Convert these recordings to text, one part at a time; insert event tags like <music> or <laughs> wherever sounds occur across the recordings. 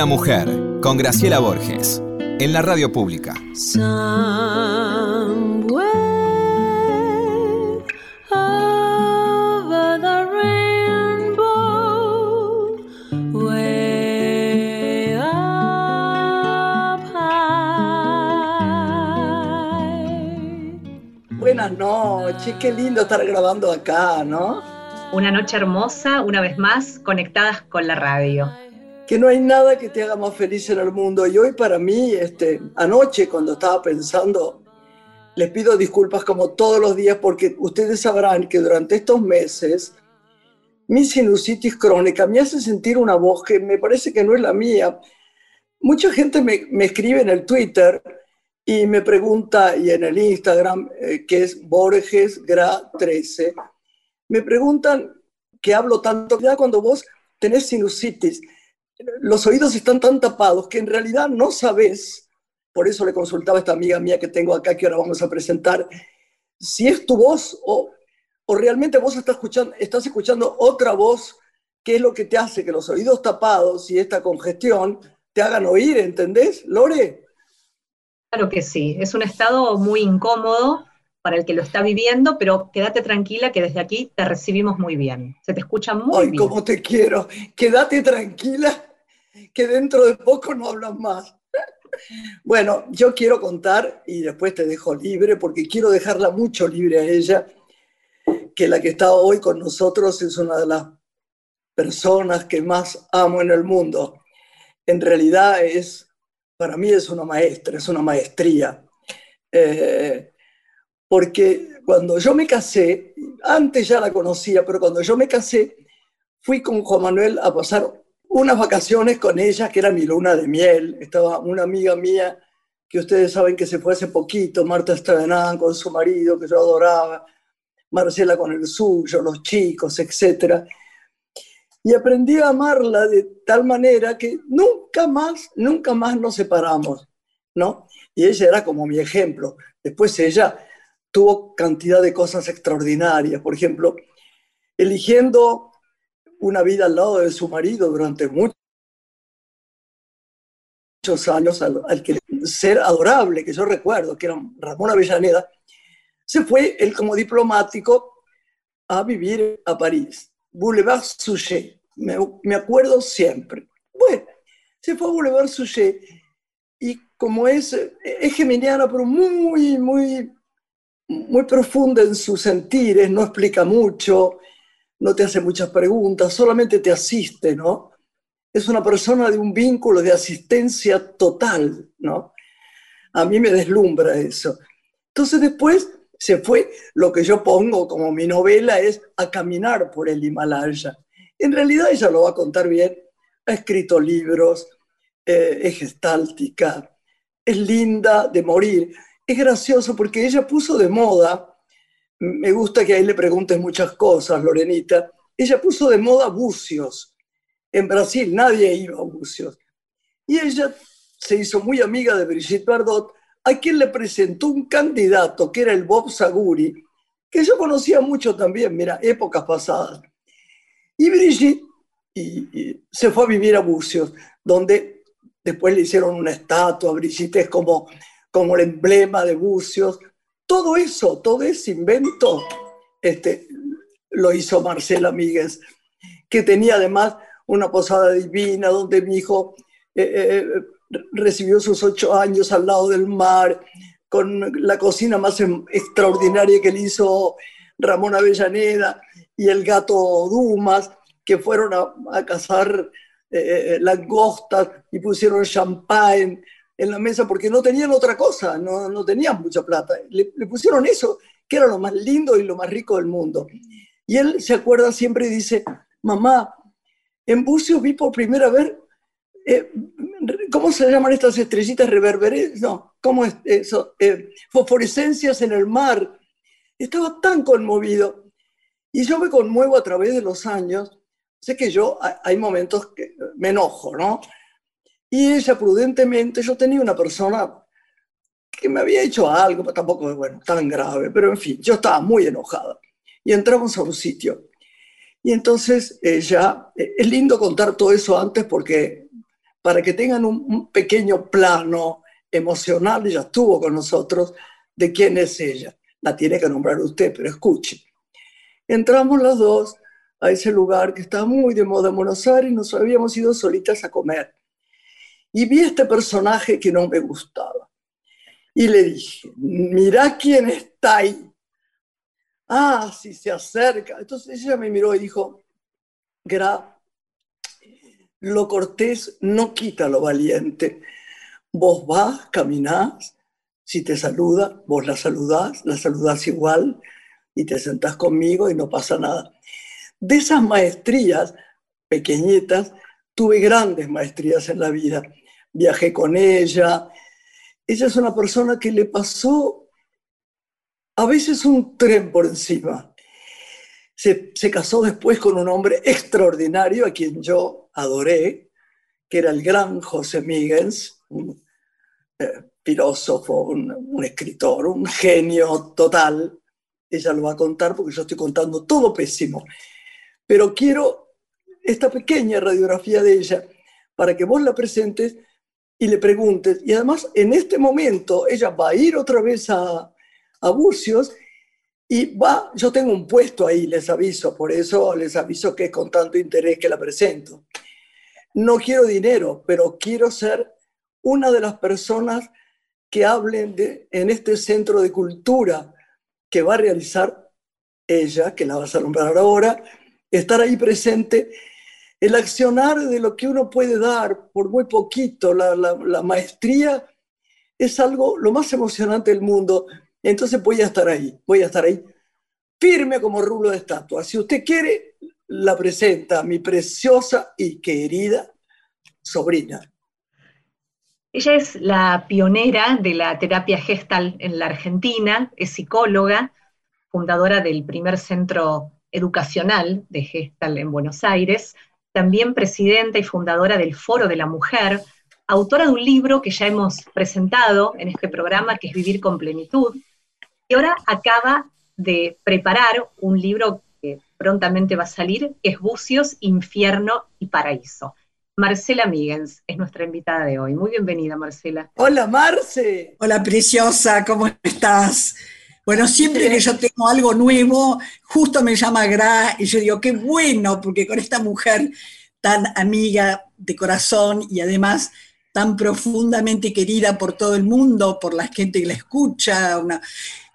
Una mujer con Graciela Borges en la radio pública. Buenas noches, qué lindo estar grabando acá, ¿no? Una noche hermosa, una vez más, conectadas con la radio que no hay nada que te haga más feliz en el mundo. Y hoy para mí, este, anoche cuando estaba pensando, les pido disculpas como todos los días porque ustedes sabrán que durante estos meses mi sinusitis crónica me hace sentir una voz que me parece que no es la mía. Mucha gente me, me escribe en el Twitter y me pregunta, y en el Instagram, eh, que es Borges Gra 13, me preguntan que hablo tanto, ya cuando vos tenés sinusitis, los oídos están tan tapados que en realidad no sabes, por eso le consultaba a esta amiga mía que tengo acá, que ahora vamos a presentar, si es tu voz o, o realmente vos estás escuchando, estás escuchando otra voz, que es lo que te hace que los oídos tapados y esta congestión te hagan oír, ¿entendés, Lore? Claro que sí, es un estado muy incómodo para el que lo está viviendo, pero quédate tranquila que desde aquí te recibimos muy bien. Se te escucha muy Ay, bien. Ay, cómo te quiero. Quédate tranquila que dentro de poco no hablas más. <laughs> Bueno, yo quiero contar y después te dejo libre porque quiero dejarla mucho libre a ella, que la que está hoy con nosotros es una de las personas que más amo en el mundo. En realidad es, para mí es una maestra, es una maestría. Eh, porque cuando yo me casé, antes ya la conocía, pero cuando yo me casé, fui con Juan Manuel a pasar unas vacaciones con ella, que era mi luna de miel. Estaba una amiga mía que ustedes saben que se fue hace poquito, Marta Estradenán con su marido, que yo adoraba, Marcela con el suyo, los chicos, etc. Y aprendí a amarla de tal manera que nunca más, nunca más nos separamos, ¿no? Y ella era como mi ejemplo. Después ella tuvo cantidad de cosas extraordinarias, por ejemplo, eligiendo una vida al lado de su marido durante muchos años, al, que ser adorable, que yo recuerdo, que era Ramón Avellaneda, se fue él como diplomático a vivir a París, Boulevard Suchet, me, me acuerdo siempre. Bueno, se fue a Boulevard Suchet y como es, es geminiana, pero muy, muy, muy profunda en sus sentires, no explica mucho, no te hace muchas preguntas, solamente te asiste, ¿no? Es una persona de un vínculo de asistencia total, ¿no? A mí me deslumbra eso. Entonces después se fue, lo que yo pongo como mi novela es a caminar por el Himalaya. En realidad ella lo va a contar bien, ha escrito libros, eh, es gestáltica, es linda de morir. Es gracioso porque ella puso de moda me gusta que ahí le preguntes muchas cosas, Lorenita. Ella puso de moda bucios. En Brasil nadie iba a bucios. Y ella se hizo muy amiga de Brigitte Bardot, a quien le presentó un candidato que era el Bob Saguri, que yo conocía mucho también, mira, épocas pasadas. Y Brigitte se fue a vivir a Bucios, donde después le hicieron una estatua. Brigitte es como, como el emblema de Bucios todo eso, todo ese invento, este, lo hizo Marcela Míguez, que tenía además una posada divina donde mi hijo eh, eh, recibió sus ocho años al lado del mar, con la cocina más extraordinaria que le hizo Ramón Avellaneda y el gato Dumas, que fueron a, cazar eh, langostas y pusieron champán en la mesa porque no tenían otra cosa, no, no tenían mucha plata. Le, le, pusieron eso, que era lo más lindo y lo más rico del mundo. Y él se acuerda siempre y dice, mamá, en Bucios vi por primera vez, eh, ¿cómo se llaman estas estrellitas reverberes? No, ¿cómo es eso? Eh, fosforescencias en el mar. Estaba tan conmovido. Y yo me conmuevo a través de los años. Sé que yo hay momentos que me enojo, ¿no? Y ella prudentemente, yo tenía una persona que me había hecho algo, tampoco, bueno, tan grave, pero en fin, yo estaba muy enojada. Y entramos a un sitio. Y entonces ella, es lindo contar todo eso antes porque para que tengan un, pequeño plano emocional, ella estuvo con nosotros, de quién es ella. La tiene que nombrar usted, pero escuche. Entramos las dos a ese lugar que está muy de moda en Buenos Aires, nos habíamos ido solitas a comer. Y vi este personaje que no me gustaba. Y le dije, mira quién está ahí. Ah, si se acerca. Entonces ella me miró y dijo, Gra, lo cortés no quita lo valiente. Vos vas, caminás, si te saluda, vos la saludás, la saludás igual y te sentás conmigo y no pasa nada. De esas maestrías pequeñitas, tuve grandes maestrías en la vida. Viajé con ella. Ella es una persona que le pasó a veces un tren por encima. Se, casó después con un hombre extraordinario a quien yo adoré, que era el gran José Miguels, un eh, filósofo, un, escritor, un genio total. Ella lo va a contar porque yo estoy contando todo pésimo. Pero quiero esta pequeña radiografía de ella para que vos la presentes y le preguntes. Y además, en este momento, ella va a ir otra vez a, a Bucios y va, yo tengo un puesto ahí, les aviso, por eso les aviso que es con tanto interés que la presento. No quiero dinero, pero quiero ser una de las personas que hablen de, en este centro de cultura que va a realizar ella, que la vas a nombrar ahora, estar ahí presente, el accionar de lo que uno puede dar por muy poquito, la, maestría, es algo lo más emocionante del mundo. Entonces voy a estar ahí, voy a estar ahí firme como rulo de estatua. Si usted quiere, la presenta mi preciosa y querida sobrina. Ella es la pionera de la terapia gestal en la Argentina, es psicóloga, fundadora del primer centro educacional de gestal en Buenos Aires, también presidenta y fundadora del Foro de la Mujer, autora de un libro que ya hemos presentado en este programa, que es Vivir con Plenitud, y ahora acaba de preparar un libro que prontamente va a salir, que es Bucios, Infierno y Paraíso. Marcela Migens es nuestra invitada de hoy. Muy bienvenida, Marcela. Hola, Marce. Hola, preciosa, ¿cómo estás? Bueno, siempre que yo tengo algo nuevo, justo me llama Gra y yo digo, qué bueno, porque con esta mujer tan amiga de corazón y además tan profundamente querida por todo el mundo, por la gente que la escucha, una...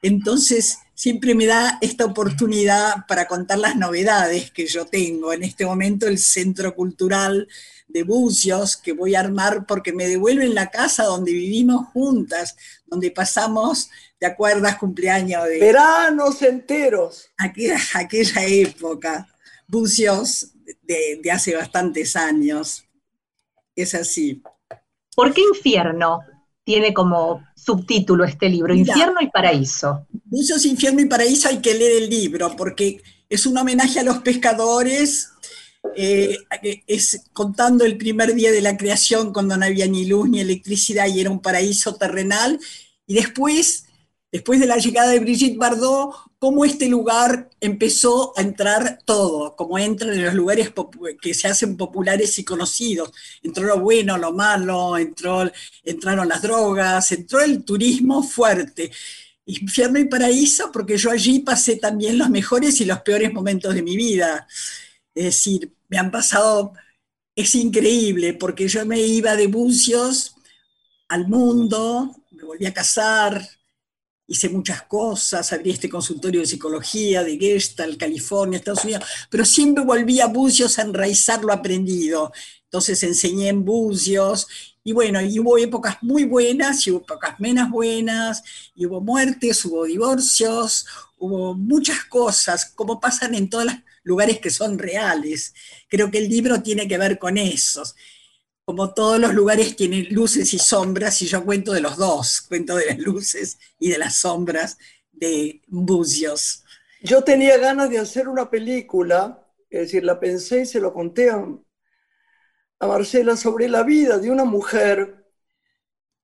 entonces siempre me da esta oportunidad para contar las novedades que yo tengo. En este momento el Centro Cultural de bucios que voy a armar porque me devuelven la casa donde vivimos juntas, donde pasamos, ¿te acuerdas? Cumpleaños de... Veranos enteros. Aquella, aquella época, bucios de, hace bastantes años. Es así. ¿Por qué infierno tiene como subtítulo este libro? infierno y paraíso. Bucios, infierno y paraíso hay que leer el libro porque es un homenaje a los pescadores eh, es contando el primer día de la creación cuando no había ni luz ni electricidad y era un paraíso terrenal, y después, después de la llegada de Brigitte Bardot, cómo este lugar empezó a entrar todo, como entran en los lugares que se hacen populares y conocidos. Entró lo bueno, lo malo, entró, entraron las drogas, entró el turismo fuerte. Infierno y paraíso, porque yo allí pasé también los mejores y los peores momentos de mi vida. Es decir, me han pasado, es increíble, porque yo me iba de bucios al mundo, me volví a casar, hice muchas cosas, abrí este consultorio de psicología de Gestalt, California, Estados Unidos, pero siempre volví a bucios a enraizar lo aprendido. Entonces enseñé en bucios y bueno, y hubo épocas muy buenas y hubo épocas menos buenas, y hubo muertes, hubo divorcios, hubo muchas cosas, como pasan en todas las lugares que son reales. Creo que el libro tiene que ver con eso. Como todos los lugares tienen luces y sombras, y yo cuento de los dos, cuento de las luces y de las sombras de Buzios. Yo tenía ganas de hacer una película, es decir, la pensé y se lo conté a, Marcela sobre la vida de una mujer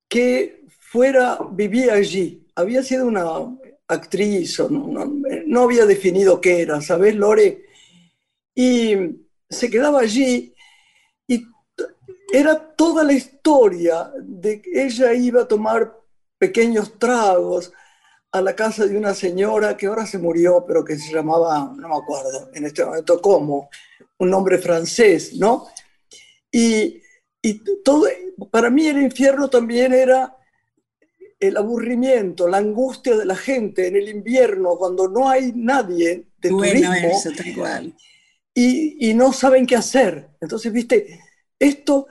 que fuera, vivía allí. Había sido una actriz, no, no había definido qué era, ¿sabes, Lore? y se quedaba allí era toda la historia de que ella iba a tomar pequeños tragos a la casa de una señora que ahora se murió, pero que se llamaba, no me acuerdo en este momento cómo, un nombre francés, ¿no? Y, y todo, para mí el infierno también era el aburrimiento, la angustia de la gente en el invierno, cuando no hay nadie de turismo Y, y, no saben qué hacer. Entonces, viste, esto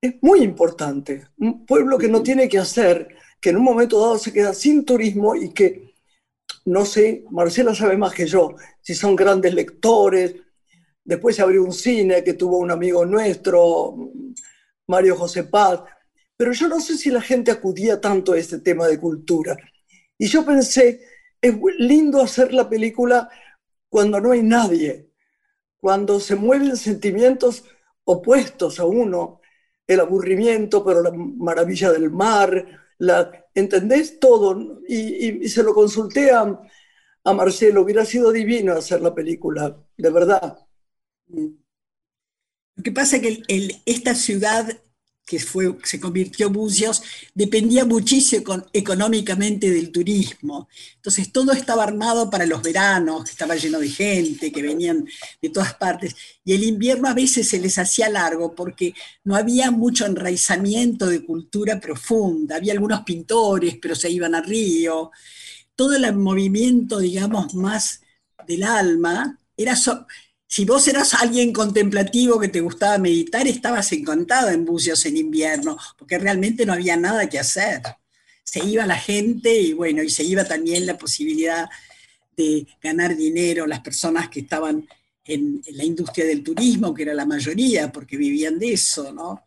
es muy importante. Un pueblo que no tiene que hacer, que en un momento dado se queda sin turismo y que, no sé, Marcela sabe más que yo, si son grandes lectores. Después se abrió un cine que tuvo un amigo nuestro, Mario José Paz pero yo no sé si la gente acudía tanto a este tema de cultura. Y yo pensé, es lindo hacer la película cuando no hay nadie, cuando se mueven sentimientos opuestos a uno, el aburrimiento, pero la maravilla del mar, la, ¿entendés todo? Y, se lo consulté a, Marcelo, hubiera sido divino hacer la película, de verdad. Lo que pasa es que esta ciudad que fue, se convirtió Bucios, dependía muchísimo económicamente del turismo. Entonces todo estaba armado para los veranos, estaba lleno de gente, que venían de todas partes. Y el invierno a veces se les hacía largo porque no había mucho enraizamiento de cultura profunda. Había algunos pintores, pero se iban a Río. Todo el movimiento, digamos, más del alma era... Si vos eras alguien contemplativo que te gustaba meditar, estabas encantado en Bucios en invierno, porque realmente no había nada que hacer. Se iba la gente y bueno, y se iba también la posibilidad de ganar dinero las personas que estaban en, la industria del turismo, que era la mayoría, porque vivían de eso, ¿no?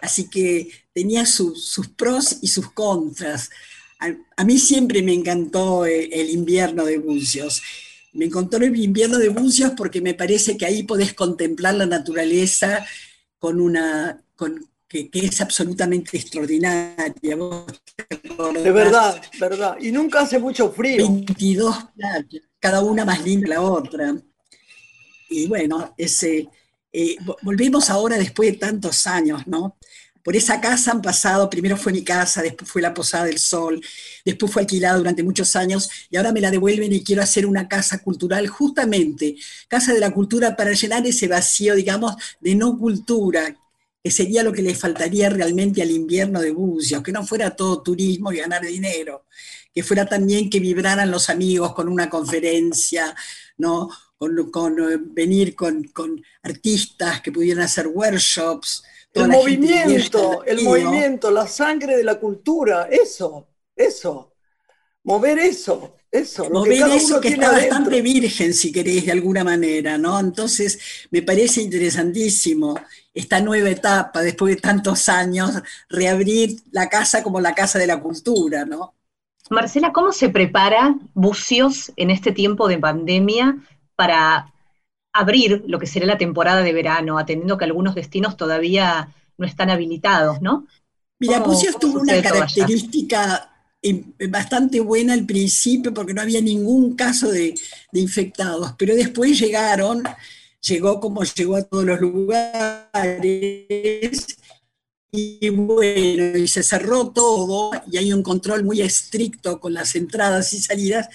Así que tenía sus pros y sus contras. A, mí siempre me encantó el, el invierno de Bucios me encontró el invierno de Bucios porque me parece que ahí podés contemplar la naturaleza con una, con, que, es absolutamente extraordinaria. De verdad, verdad. Y nunca hace mucho frío. 22 playas, cada una más linda que la otra. Y bueno, ese, eh, volvemos ahora después de tantos años, ¿no? Por esa casa han pasado, primero fue mi casa, después fue la Posada del Sol, después fue alquilada durante muchos años y ahora me la devuelven y quiero hacer una casa cultural, justamente, casa de la cultura para llenar ese vacío, digamos, de no cultura, que sería lo que le faltaría realmente al invierno de Bucios, que no fuera todo turismo y ganar dinero, que fuera también que vibraran los amigos con una conferencia, ¿no? Con, eh, venir con, con artistas que pudieran hacer workshops, el movimiento, el movimiento, la sangre de la cultura, eso, eso, mover eso, eso. Mover eso que está bastante virgen, si queréis, de alguna manera, ¿no? Entonces, me parece interesantísimo esta nueva etapa, después de tantos años, reabrir la casa como la casa de la cultura, ¿no? Marcela, ¿cómo se prepara Bucios en este tiempo de pandemia para abrir lo que será la temporada de verano, atendiendo que algunos destinos todavía no están habilitados, ¿no? Mira, Bucios tuvo una característica eh, bastante buena al principio porque no había ningún caso de, infectados, pero después llegaron, llegó como llegó a todos los lugares, y bueno, y se cerró todo, y hay un control muy estricto con las entradas y salidas,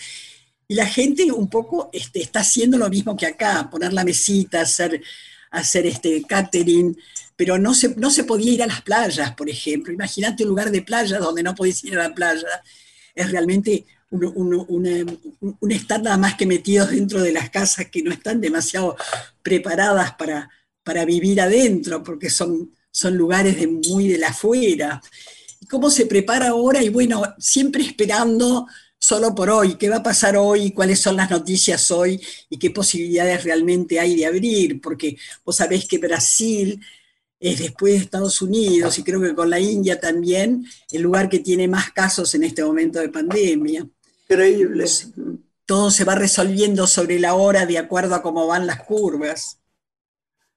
y la gente un poco este, está haciendo lo mismo que acá, poner la mesita, hacer, hacer este catering, pero no se, no se podía ir a las playas, por ejemplo. Imagínate un lugar de playa donde no podés ir a la playa. Es realmente un, estar nada más que metidos dentro de las casas que no están demasiado preparadas para, para vivir adentro, porque son, son lugares de muy de la afuera. ¿Cómo se prepara ahora? Y bueno, siempre esperando solo por hoy, qué va a pasar hoy, cuáles son las noticias hoy y qué posibilidades realmente hay de abrir, porque vos sabés que Brasil es después de Estados Unidos y creo que con la India también el lugar que tiene más casos en este momento de pandemia. Increíble. Todo se va resolviendo sobre la hora de acuerdo a cómo van las curvas.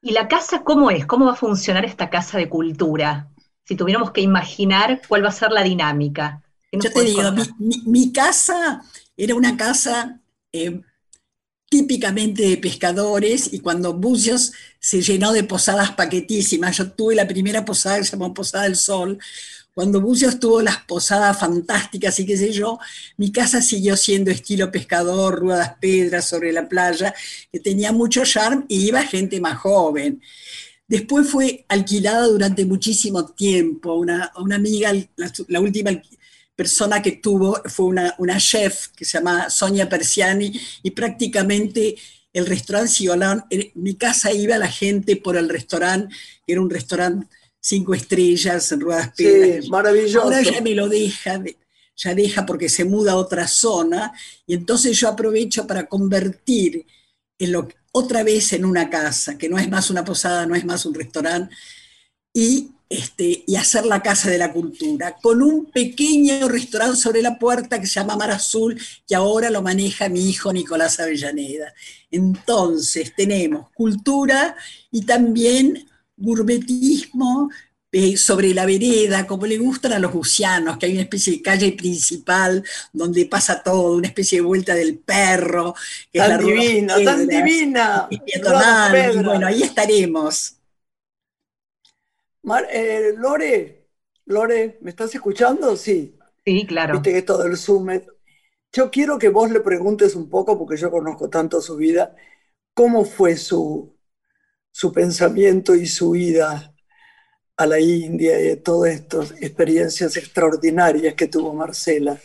¿Y la casa cómo es? ¿Cómo va a funcionar esta casa de cultura? Si tuviéramos que imaginar cuál va a ser la dinámica. Yo te digo, mi, casa era una casa, eh, típicamente de pescadores y cuando Bucios se llenó de posadas paquetísimas, yo tuve la primera posada que se llamó Posada del Sol, cuando Bucios tuvo las posadas fantásticas y qué sé yo, mi casa siguió siendo estilo pescador, ruedas pedras sobre la playa, que tenía mucho charme y iba gente más joven. Después fue alquilada durante muchísimo tiempo. Una, una amiga, la, última persona que tuvo fue una, una chef que se llama Sonia Persiani y prácticamente el restaurante Sigolán, mi casa iba la gente por el restaurante, que era un restaurante cinco estrellas en ruedas sí, maravilloso. Ahora ya me lo deja, ya deja porque se muda a otra zona y entonces yo aprovecho para convertir en lo, otra vez en una casa, que no es más una posada, no es más un restaurante, y, este, y hacer la Casa de la Cultura, con un pequeño restaurante sobre la puerta que se llama Mar Azul, que ahora lo maneja mi hijo Nicolás Avellaneda. Entonces tenemos cultura y también gourmetismo, eh, sobre la vereda, como le gustan a los gusianos, que hay una especie de calle principal donde pasa todo, una especie de vuelta del perro. Que tan divina, tan divina. bueno, ahí estaremos. Eh, Lore, Lore, ¿me estás escuchando? Sí. Sí, claro. Viste que todo el Zoom. Yo quiero que vos le preguntes un poco, porque yo conozco tanto su vida, cómo fue su, su pensamiento y su vida a la India y todas estas experiencias extraordinarias que tuvo Marcela.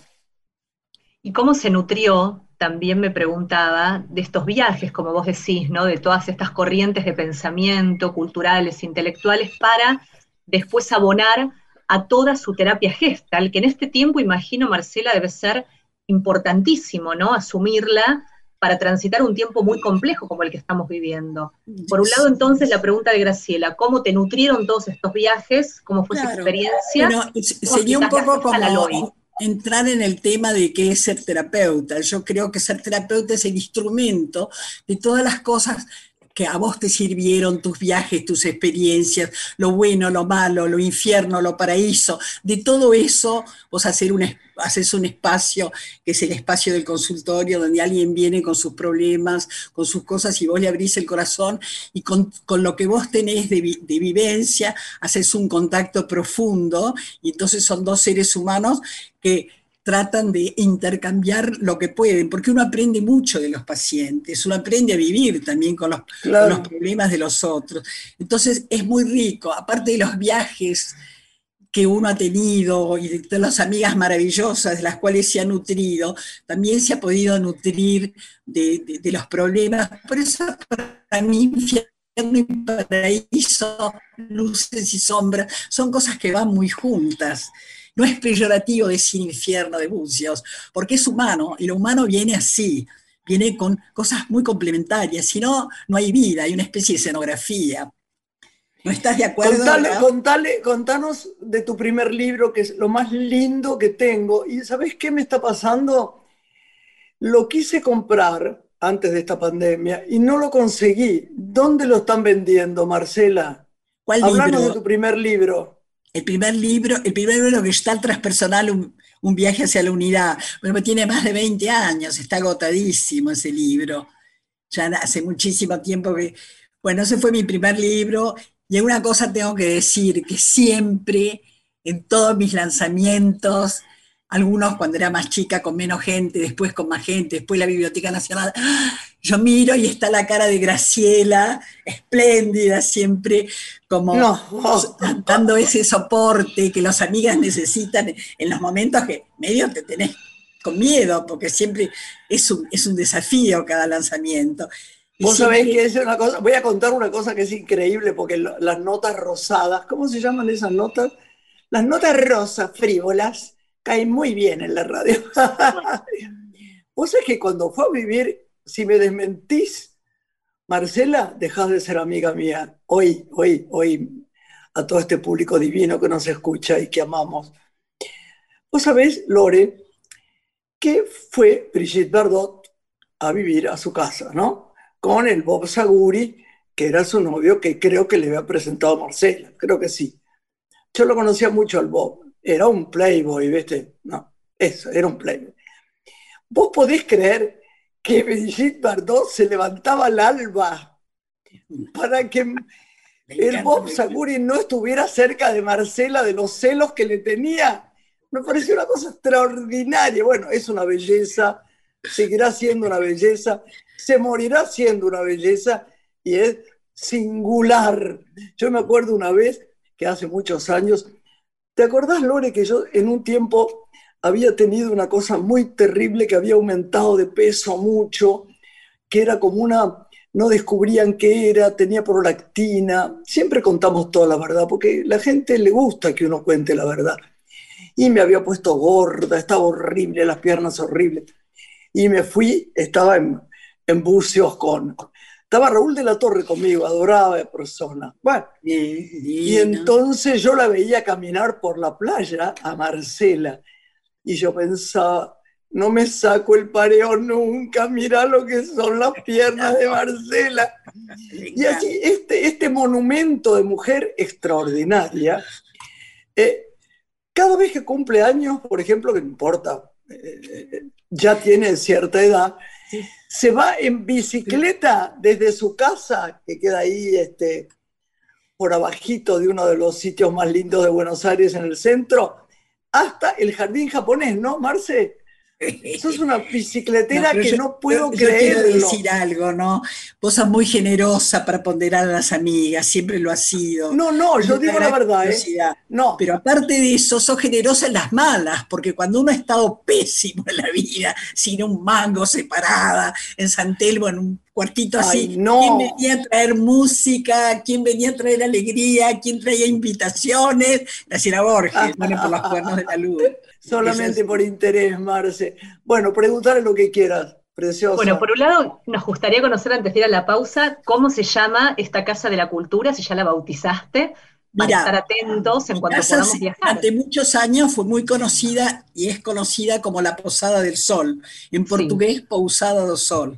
¿Y cómo se nutrió? También me preguntaba de estos viajes, como vos decís, ¿no? De todas estas corrientes de pensamiento, culturales, intelectuales, para después abonar a toda su terapia gestal, que en este tiempo, imagino, Marcela, debe ser importantísimo, ¿no? Asumirla para transitar un tiempo muy complejo como el que estamos viviendo. Por un lado, entonces, la pregunta de Graciela, ¿cómo te nutrieron todos estos viajes? ¿Cómo fue su experiencia? Bueno, sería un poco como entrar en el tema de qué es ser terapeuta. Yo creo que ser terapeuta es el instrumento de todas las cosas que a vos te sirvieron tus viajes, tus experiencias, lo bueno, lo malo, lo infierno, lo paraíso, de todo eso vos hacer un, haces un espacio que es el espacio del consultorio donde alguien viene con sus problemas, con sus cosas y vos le abrís el corazón y con, lo que vos tenés de, de vivencia haces un contacto profundo. Y entonces son dos seres humanos que tratan de intercambiar lo que pueden, porque uno aprende mucho de los pacientes, uno aprende a vivir también con los, los, problemas de los otros. Entonces es muy rico, aparte de los viajes que uno ha tenido y de las amigas maravillosas de las cuales se ha nutrido, también se ha podido nutrir de, de los problemas. Por eso para mí infierno y paraíso, luces y sombras, son cosas que van muy juntas. No es peyorativo decir infierno de bucios, porque es humano y lo humano viene así, viene con cosas muy complementarias, si no, no hay vida, hay una especie de escenografía. ¿No estás de acuerdo? Contale, contanos de tu primer libro, que es lo más lindo que tengo. ¿Y sabes qué me está pasando? Lo quise comprar antes de esta pandemia y no lo conseguí. ¿Dónde lo están vendiendo, Marcela? ¿Cuál de tu primer libro. El primer libro, el primer libro que está transpersonal, un, un viaje hacia la unidad. Bueno, tiene más de 20 años, está agotadísimo ese libro. Ya hace muchísimo tiempo que... Bueno, ese fue mi primer libro. Y una cosa tengo que decir, que siempre, en todos mis lanzamientos, algunos cuando era más chica con menos gente, después con más gente, después la Biblioteca Nacional, yo miro y está la cara de Graciela, espléndida siempre, como dando ese soporte que las amigas necesitan en los momentos que medio te tenés con miedo, porque siempre es un, es un desafío cada lanzamiento. Vos sabés que es una cosa, voy a contar una cosa que es increíble, porque las notas rosadas, ¿cómo se llaman esas notas? Las notas rosas frívolas cae muy bien en la radio. <laughs> Vos sabés que cuando fue a vivir, si me desmentís, Marcela, dejás de ser amiga mía. Hoy, hoy, hoy, a todo este público divino que nos escucha y que amamos. Vos sabés, Lore, que fue Brigitte Bardot a vivir a su casa, ¿no? Con el Bob Saguri, que era su novio, que creo que le había presentado a Marcela, creo que sí. Yo lo conocía mucho al Bob, era un playboy, ¿viste? No, eso, era un playboy. ¿Vos podés creer que Brigitte Bardot se levantaba al alba para que el Bob Saguri no estuviera cerca de Marcela de los celos que le tenía. Me pareció una cosa extraordinaria. Bueno, es una belleza, seguirá siendo una belleza, se morirá siendo una belleza y es singular. Yo me acuerdo una vez que hace muchos años, ¿te acordás, Lore, que yo en un tiempo había tenido una cosa muy terrible que había aumentado de peso mucho, que era como una, no descubrían qué era, tenía prolactina. Siempre contamos toda la verdad, porque la gente le gusta que uno cuente la verdad. Y me había puesto gorda, estaba horrible, las piernas horribles. Y me fui, estaba en, en con... Estaba Raúl de la Torre conmigo, adoraba persona. Bueno, y entonces yo la veía caminar por la playa a Marcela y yo pensaba, no me saco el pareo nunca, mira lo que son las piernas de Marcela. Y así, este, este monumento de mujer extraordinaria, eh, cada vez que cumple años, por ejemplo, que no importa, eh, ya tiene cierta edad, se va en bicicleta desde su casa, que queda ahí este, por abajito de uno de los sitios más lindos de Buenos Aires en el centro, hasta el jardín japonés, ¿no, Marce? Sos una bicicletera que no puedo creer. Quiero decir algo, ¿no? Vos sos muy generosa para ponderar a las amigas, siempre lo has sido. No, no, yo digo la verdad, ¿eh? No. Pero aparte de eso, sos generosa en las malas, porque cuando uno ha estado pésimo en la vida, sin un mango separada, en San Telmo, en un cuartito así, no. ¿quién venía a traer música? ¿Quién venía a traer alegría? ¿Quién traía invitaciones? La Borges, bueno, por los cuernos de la luz. Solamente por interés, Marce. Bueno, preguntarle lo que quieras. Precioso. Bueno, por un lado, nos gustaría conocer antes de ir a la pausa cómo se llama esta Casa de la Cultura, si ya la bautizaste, para estar atentos en cuanto podamos viajar. Durante muchos años fue muy conocida y es conocida como la Posada del Sol, en portugués Pousada do Sol.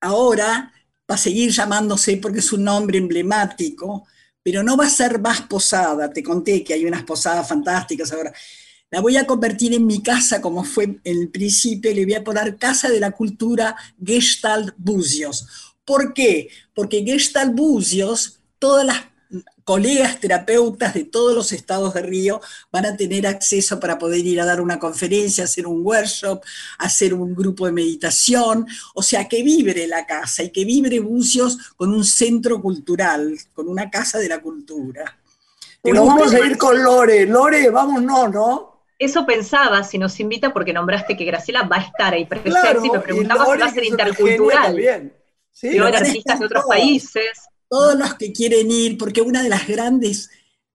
Ahora va a seguir llamándose porque es un nombre emblemático, pero no va a ser más posada. Te conté que hay unas posadas fantásticas ahora la voy a convertir en mi casa, como fue en el principio, le voy a poner Casa de la Cultura Gestalt Buzios. ¿Por qué? Porque Gestalt Buzios, todas las colegas terapeutas de todos los estados de Río van a tener acceso para poder ir a dar una conferencia, hacer un workshop, hacer un grupo de meditación, o sea, que vibre la casa y que vibre Bucios con un centro cultural, con una casa de la cultura. Pero vamos a ir con Lore, Lore, vámonos, ¿no? Eso pensaba si nos invita, porque nombraste que Graciela va a estar ahí presente y me preguntaba si va a ser intercultural. ¿Sí? Y artistas de otros países. Todos los que quieren ir, porque una de las grandes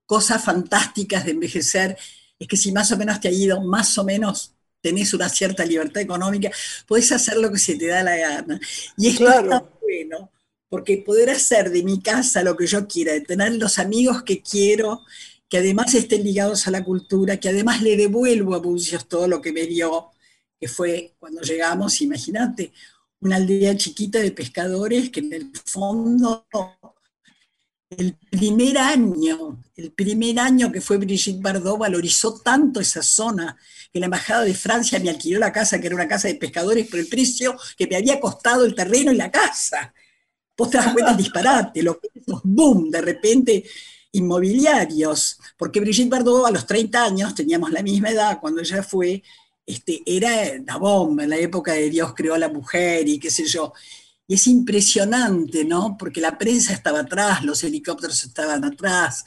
cosas fantásticas de envejecer es que si más o menos te ha ido, más o menos tenés una cierta libertad económica, podés hacer lo que se te da la gana. Y es claro. bueno, porque poder hacer de mi casa lo que yo quiera, de tener los amigos que quiero, que además estén ligados a la cultura, que además le devuelvo a Bucios todo lo que me dio, que fue cuando llegamos, imagínate, una aldea chiquita de pescadores que en el fondo el primer año, el primer año que fue Brigitte Bardot valorizó tanto esa zona que la embajada de Francia me alquiló la casa, que era una casa de pescadores, por el precio que me había costado el terreno y la casa. Vos te das cuenta el disparate, lo que boom, de repente inmobiliarios, porque Brigitte Bardot a los 30 años, teníamos la misma edad cuando ella fue, este, era la bomba en la época de Dios creó a la mujer y qué sé yo. Y es impresionante, ¿no? Porque la prensa estaba atrás, los helicópteros estaban atrás,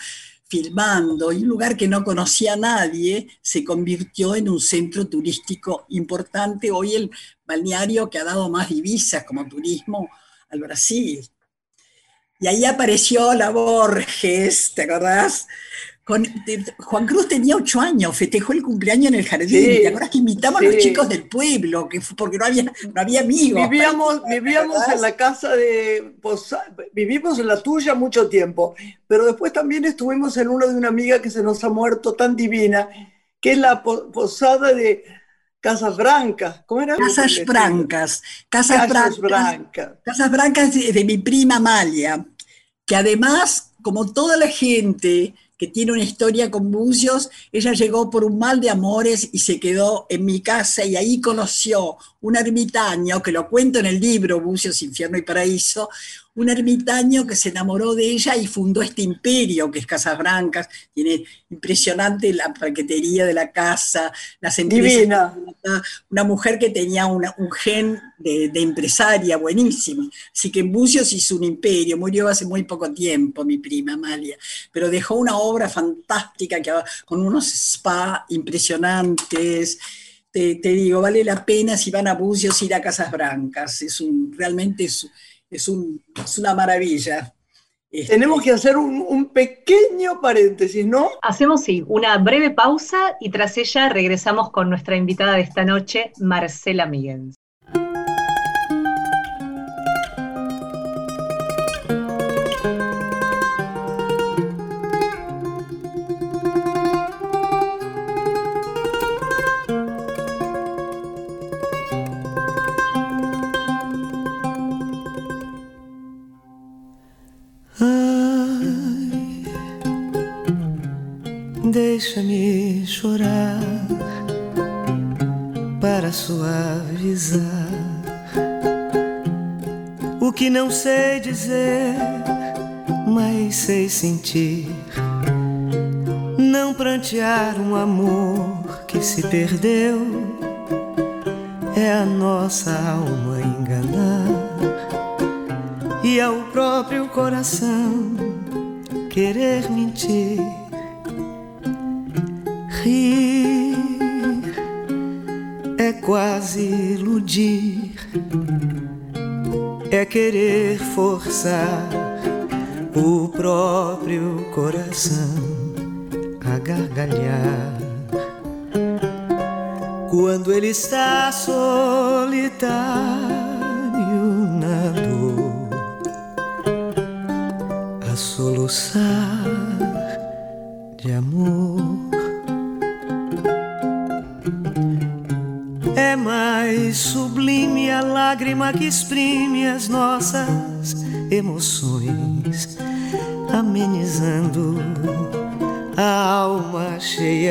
filmando, y un lugar que no conocía a nadie se convirtió en un centro turístico importante. Hoy el balneario que ha dado más divisas como turismo al Brasil. Y ahí apareció la Borges, ¿te acordás? Juan Cruz tenía ocho años, festejó el cumpleaños en el jardín. ¿Te acuerdas que invitamos a los chicos del pueblo? Que porque no había, no había amigos. Vivíamos, vivíamos en la casa de. vivimos en la tuya mucho tiempo, pero después también estuvimos en uno de una amiga que se nos ha muerto tan divina, que es la posada de Casas Brancas. ¿Cómo era? Casas Brancas. Casas, Brancas. Casas Brancas de, mi prima Amalia, que además, como toda la gente que tiene una historia con Bucios, ella llegó por un mal de amores y se quedó en mi casa y ahí conoció un ermitaño, que lo cuento en el libro Bucios, Infierno y Paraíso, un ermitaño que se enamoró de ella y fundó este imperio que es Casas Brancas, tiene impresionante la paquetería de la casa, las Divina. Una mujer que tenía un gen de, empresaria buenísima. Así que en Bucios hizo un imperio, murió hace muy poco tiempo mi prima Amalia, pero dejó una obra fantástica que, con unos spa impresionantes. Te, digo, vale la pena si van a Bucios ir a Casas Brancas. Es un, realmente es, es, una maravilla. Este, Tenemos que hacer un, pequeño paréntesis, ¿no? Hacemos, sí, una breve pausa y tras ella regresamos con nuestra invitada de esta noche, Marcela Miguel. Prantear um amor que se perdeu. É a nossa alma enganar. E ao próprio coração querer mentir. Rir é quase iludir, é querer forçar o próprio coração gargalhar. Quando ele está solitário na dor, a soluçar de amor. mais sublime a lágrima que exprime as nossas emoções,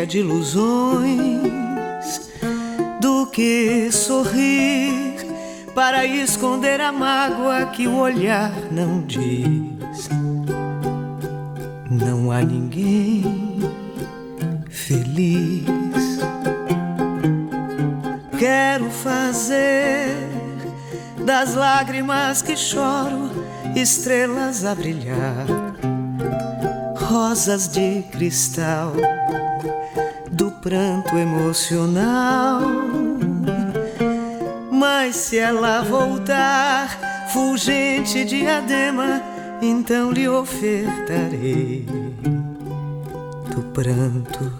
de ilusões, do que sorrir para esconder a mágoa que o olhar não diz. Não há ninguém feliz Quero fazer das lágrimas que choro estrelas a brilhar, rosas de cristal pranto emocional. Mas se ela voltar, fulgente diadema, então lhe ofertarei do pranto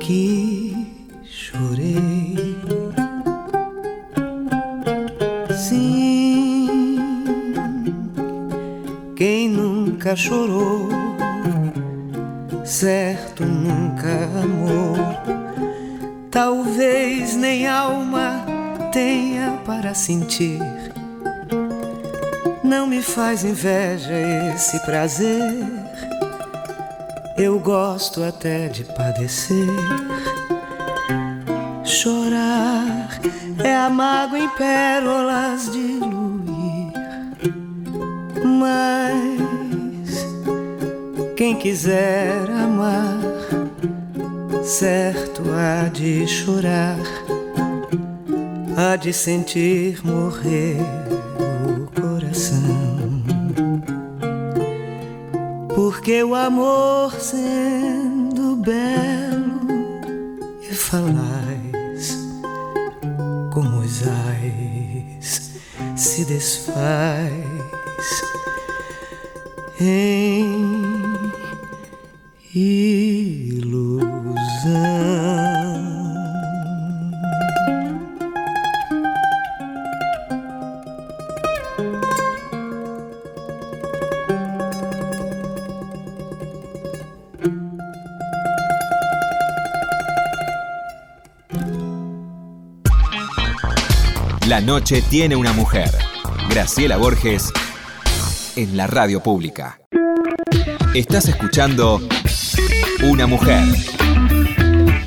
que chorei. nunca chorou, certo nunca amou. Talvez nem alma tenha para sentir. Não me faz inveja esse prazer. Eu gosto até de padecer. Chorar é amargo em pérolas de luir. Mas quem quiser amar, certo há de chorar, há de sentir morrer o coração. Porque o amor sendo belo e falaz como os ais se desfaz em noche tiene una mujer. Graciela Borges en la radio pública. Estás escuchando una mujer.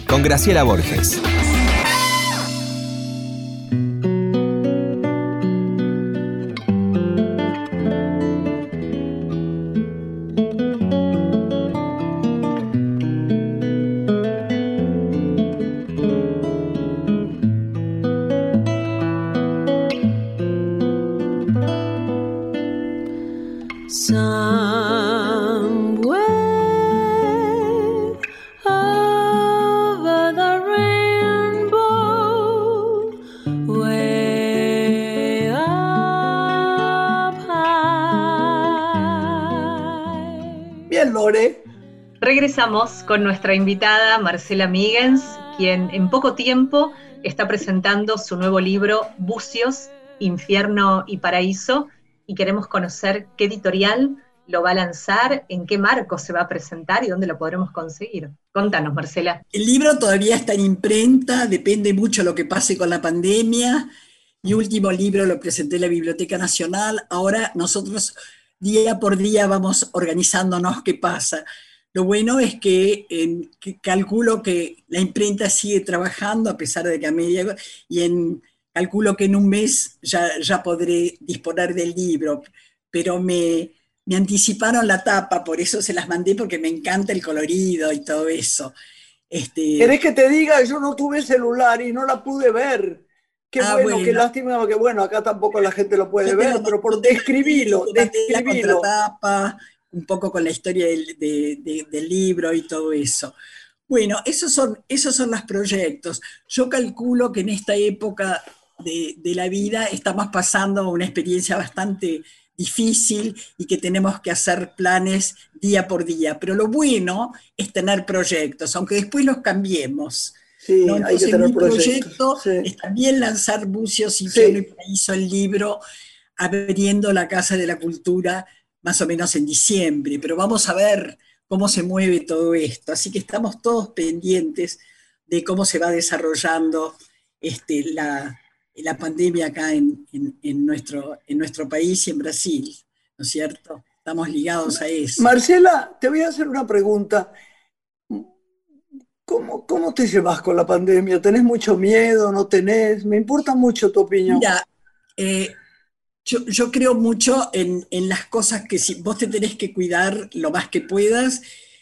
Con Graciela Borges. Con nuestra invitada Marcela Migens, quien en poco tiempo está presentando su nuevo libro Bucios, Infierno y Paraíso y queremos conocer qué editorial lo va a lanzar, en qué marco se va a presentar y dónde lo podremos conseguir. Contanos, Marcela. El libro todavía está en imprenta, depende mucho de lo que pase con la pandemia. Mi último libro lo presenté en la Biblioteca Nacional. Ahora nosotros día por día vamos organizándonos qué pasa. Lo bueno es que, calculo que la imprenta sigue trabajando a pesar de que a media, y en, calculo que en un mes ya, ya podré disponer del libro, pero me, me anticiparon la tapa, por eso se las mandé, porque me encanta el colorido y todo eso. Este... ¿Querés que te diga? Yo no tuve celular y no la pude ver. Qué ah, bueno, qué lástima, que bueno, acá tampoco la gente lo puede ver, pero por describirlo, describirlo. La tapa, un poco con la historia del, del, libro y todo eso. Bueno, esos son, esos son los proyectos. Yo calculo que en esta época de, de la vida estamos pasando una experiencia bastante difícil y que tenemos que hacer planes día por día. Pero lo bueno es tener proyectos, aunque después los cambiemos. Sí, hay que tener mi proyecto es también lanzar Bucios y que hizo el libro abriendo la Casa de la Cultura más o menos en diciembre, pero vamos a ver cómo se mueve todo esto. Así que estamos todos pendientes de cómo se va desarrollando este, la, la pandemia acá en, nuestro, en nuestro país y en Brasil, ¿no es cierto? Estamos ligados a eso. Marcela, te voy a hacer una pregunta. ¿Cómo, cómo te llevas con la pandemia? ¿Tenés mucho miedo? ¿No tenés? Me importa mucho tu opinión. Mira, eh, yo, yo, creo mucho en, en, las cosas que si vos te tenés que cuidar lo más que puedas,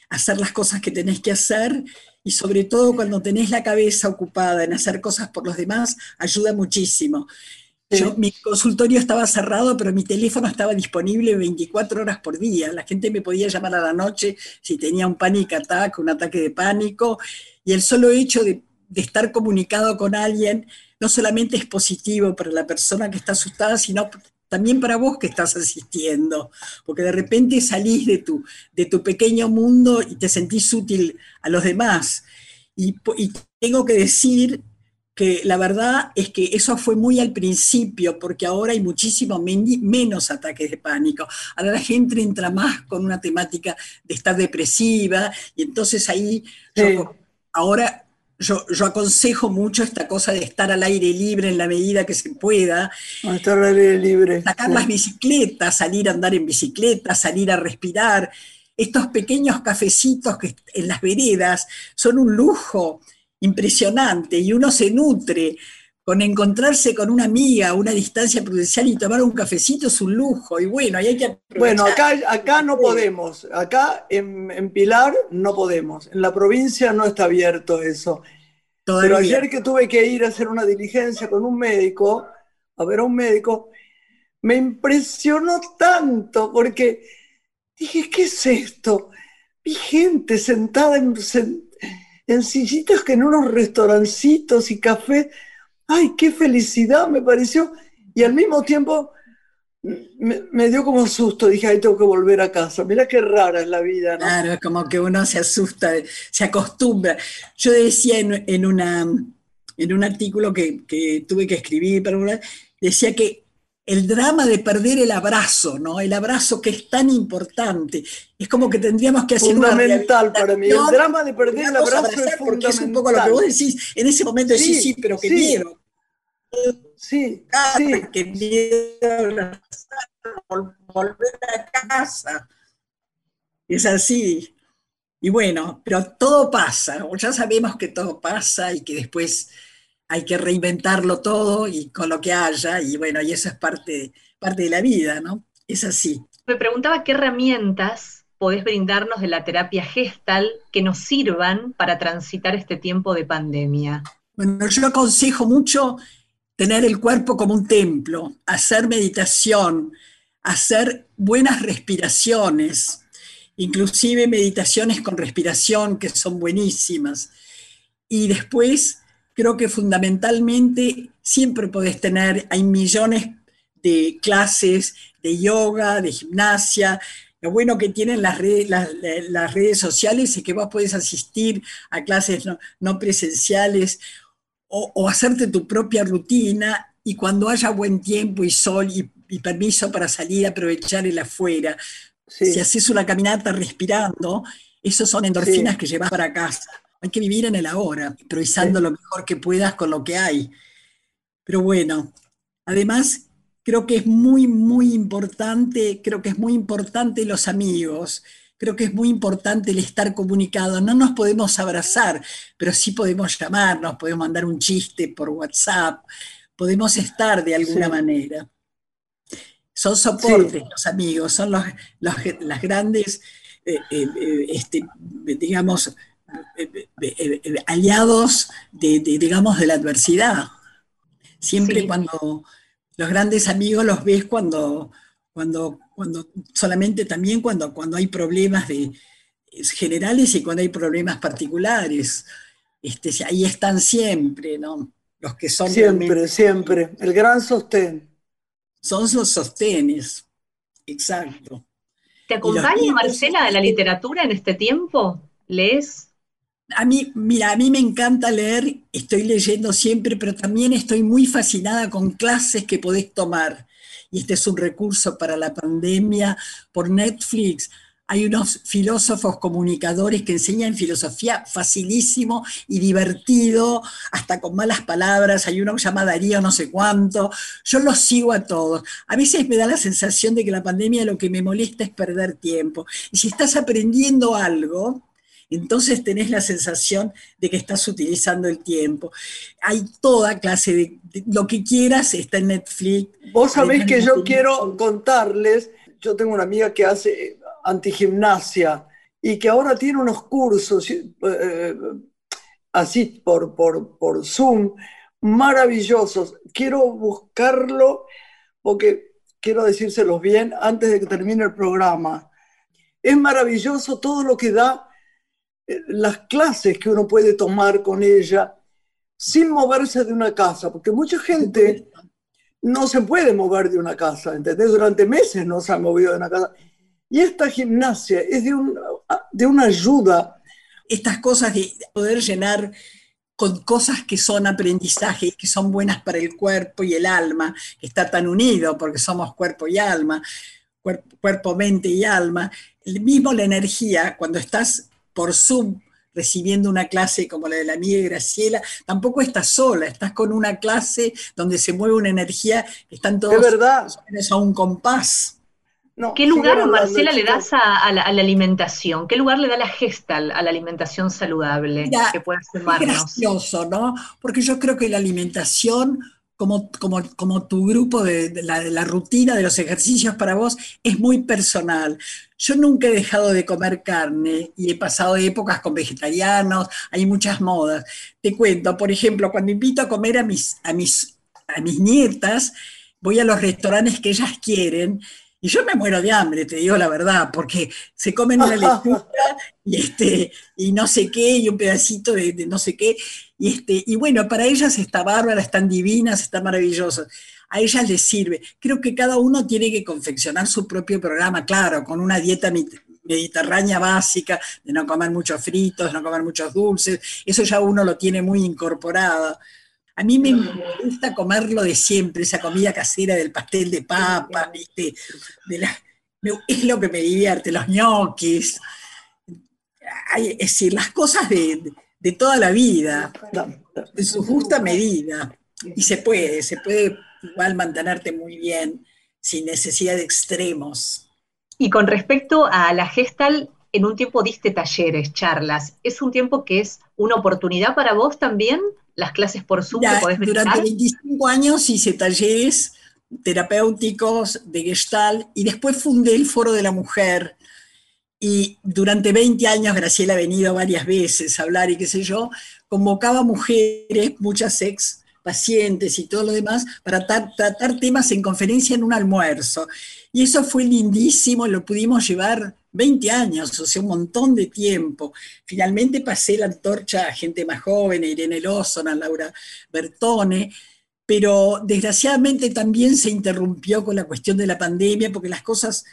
hacer las cosas que tenés que hacer y sobre todo cuando tenés la cabeza ocupada en hacer cosas por los demás, ayuda muchísimo. Yo, mi consultorio estaba cerrado, pero mi teléfono estaba disponible 24 horas por día. La gente me podía llamar a la noche si tenía un panic attack, un ataque de pánico, y el solo hecho de, de estar comunicado con alguien no solamente es positivo para la persona que está asustada, sino también para vos que estás asistiendo, porque de repente salís de tu, de tu pequeño mundo y te sentís útil a los demás. Y, tengo que decir que la verdad es que eso fue muy al principio, porque ahora hay muchísimo menos ataques de pánico. Ahora la gente entra más con una temática de estar depresiva, y entonces ahí, ahora yo, aconsejo mucho esta cosa de estar al aire libre en la medida que se pueda. Estar al aire libre. Sacar las bicicletas, salir a andar en bicicleta, salir a respirar. Estos pequeños cafecitos que en las veredas son un lujo impresionante y uno se nutre con encontrarse con una amiga a una distancia prudencial y tomar un cafecito es un lujo. Y bueno, ahí hay que Bueno, acá, acá no podemos. Acá en, en, Pilar no podemos. En la provincia no está abierto eso. Pero ayer que tuve que ir a hacer una diligencia con un médico, a ver a un médico, me impresionó tanto porque dije, ¿qué es esto? Vi gente sentada en, en sillitas que en unos restaurancitos y cafés ay, qué felicidad me pareció. Y al mismo tiempo me, dio como susto, dije, ay, tengo que volver a casa. Mira qué rara es la vida, ¿no? Claro, como que uno se asusta, se acostumbra. Yo decía en, un artículo que, tuve que escribir, pero decía que el drama de perder el abrazo, ¿no? El abrazo que es tan importante. Es como que tendríamos que hacer fundamental para mí. El drama de perder el abrazo es fundamental. Porque es un poco lo que vos decís. En ese momento decís, sí, pero qué miedo. Sí, sí. Qué miedo volver a casa. Es así. Y bueno, pero todo pasa. Ya sabemos que todo pasa y que después hay que reinventarlo todo y con lo que haya, y bueno, y eso es parte, parte de la vida, ¿no? Es así. Me preguntaba qué herramientas podés brindarnos de la terapia gestal que nos sirvan para transitar este tiempo de pandemia. Bueno, yo aconsejo mucho tener el cuerpo como un templo, hacer meditación, hacer buenas respiraciones, inclusive meditaciones con respiración que son buenísimas. Y después creo que fundamentalmente siempre podés tener, hay millones de clases de yoga, de gimnasia, Lo bueno que tienen las redes, las, redes sociales es que vos podés asistir a clases no, presenciales o, hacerte tu propia rutina y cuando haya buen tiempo y sol y, permiso para salir, aprovechar el afuera. Si haces una caminata respirando, esos son endorfinas que llevas para casa. Hay que vivir en el ahora, improvisando lo mejor que puedas con lo que hay. Pero bueno, además creo que es muy, muy importante, creo que es muy importante los amigos, creo que es muy importante el estar comunicado. No nos podemos abrazar, pero sí podemos llamarnos, podemos mandar un chiste por WhatsApp, podemos estar de alguna manera. Son soportes los amigos, son los, las grandes, eh, eh, eh, este, digamos, aliados de, digamos, de la adversidad. Siempre cuando los grandes amigos los ves cuando, cuando, cuando solamente también cuando, cuando hay problemas de, generales y cuando hay problemas particulares. Este, ahí están siempre, ¿no? Los que son... Siempre, siempre. El gran sostén. Son los sostenes, exacto. ¿Te acompaña Marcela de la literatura en este tiempo? ¿Lees? A mí, mira, a mí me encanta leer, estoy leyendo siempre, pero también estoy muy fascinada con clases que podés tomar. Y este es un recurso para la pandemia por Netflix. Hay unos filósofos comunicadores que enseñan filosofía facilísimo y divertido, hasta con malas palabras. Hay uno que llama Darío no sé cuánto. Yo los sigo a todos. A veces me da la sensación de que la pandemia lo que me molesta es perder tiempo. Y si estás aprendiendo algo, entonces tenés la sensación de que estás utilizando el tiempo. Hay toda clase de, lo que quieras, está en Netflix. Vos sabés que yo quiero contarles, yo tengo una amiga que hace antigimnasia y que ahora tiene unos cursos eh, así por, por, por Zoom maravillosos. Quiero buscarlo porque quiero decírselos bien antes de que termine el programa. Es maravilloso todo lo que da las clases que uno puede tomar con ella sin moverse de una casa, porque mucha gente no se puede mover de una casa, ¿entendés? Durante meses no se ha movido de una casa. Y esta gimnasia es de, un, de una ayuda. Estas cosas de poder llenar con cosas que son aprendizaje, que son buenas para el cuerpo y el alma, que está tan unido porque somos cuerpo y alma, cuerpo, cuerpo mente y alma. El mismo la energía, cuando estás por Zoom recibiendo una clase como la de la amiga Graciela, tampoco estás sola, estás con una clase donde se mueve una energía que están todos verdad. a un compás. ¿Qué lugar, Marcela, le das a, la, alimentación? ¿Qué lugar le da la gestal a la alimentación saludable que puedas tomarnos? Es gracioso, ¿no? Porque yo creo que la alimentación como, como, tu grupo de, la, rutina de los ejercicios para vos es muy personal. Yo nunca he dejado de comer carne y he pasado épocas con vegetarianos, hay muchas modas. Te cuento, por ejemplo, cuando invito a comer a mis, a mis, a mis nietas, voy a los restaurantes que ellas quieren y yo me muero de hambre, te digo la verdad, porque se comen una lechuga <laughs> y, este, y no sé qué, y un pedacito de, no sé qué. Y, este, y bueno, para ellas está bárbara, están divinas, están maravillosas. A ellas les sirve. Creo que cada uno tiene que confeccionar su propio programa, claro, con una dieta mediterránea básica, de no comer muchos fritos, no comer muchos dulces. Eso ya uno lo tiene muy incorporado. A mí me gusta comerlo de siempre, esa comida casera del pastel de papa, ¿viste? es lo que me divierte, los ñoquis. es decir, las cosas de, toda la vida, en su justa medida. Y se puede, se puede igual mantenerte muy bien sin necesidad de extremos. Y con respecto a la gestal, en un tiempo diste talleres, charlas. ¿Es un tiempo que es una oportunidad para vos también las clases por Zoom que podés Durante 25 años hice talleres terapéuticos de Gestalt y después fundé el Foro de la Mujer. Y durante 20 años, Graciela ha venido varias veces a hablar y qué sé yo, convocaba mujeres, muchas ex pacientes y todo lo demás, para tratar temas en conferencia en un almuerzo. Y eso fue lindísimo, lo pudimos llevar 20 años, o sea, un montón de tiempo. Finalmente pasé la antorcha a gente más joven, a Irene Lawson, a Laura Bertone, pero desgraciadamente también se interrumpió con la cuestión de la pandemia porque las cosas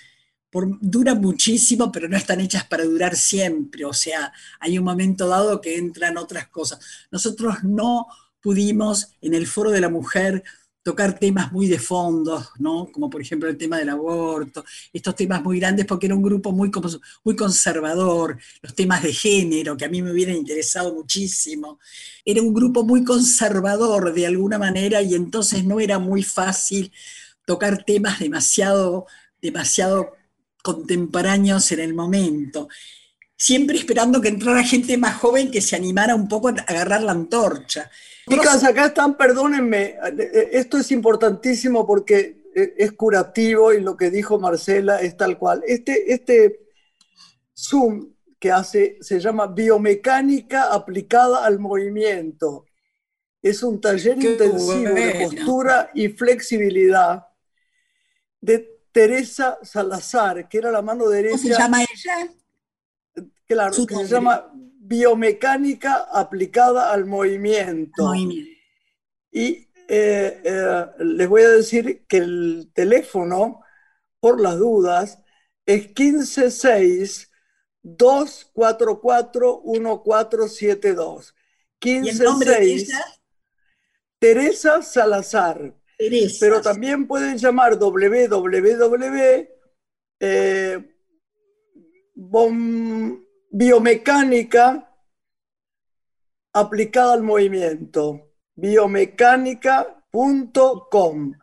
duran muchísimo, pero no están hechas para durar siempre. O sea, hay un momento dado que entran otras cosas. Nosotros no pudimos en el Foro de la Mujer tocar temas muy de fondo, ¿no? Como por ejemplo el tema del aborto, estos temas muy grandes porque era un grupo muy, muy conservador, los temas de género, que a mí me hubieran interesado muchísimo. Era un grupo muy conservador de alguna manera y entonces no era muy fácil tocar temas demasiado, demasiado contemporáneos en el momento. Siempre esperando que entrara gente más joven que se animara un poco a agarrar la antorcha. Chicas, acá están, perdónenme, esto es importantísimo porque es curativo y lo que dijo Marcela es tal cual. Este, este Zoom que hace se llama Biomecánica aplicada al movimiento. Es un taller intensivo de postura y flexibilidad de Teresa Salazar, que era la mano derecha. ¿Cómo se llama ella? Claro, que se llama biomecánica aplicada al movimiento. Y eh, eh, les voy a decir que el teléfono, por las dudas, es 156 244 1472. 156 Teresa Salazar. Pero también pueden llamar www eh, biomecánica aplicada al movimiento. biomecánica.com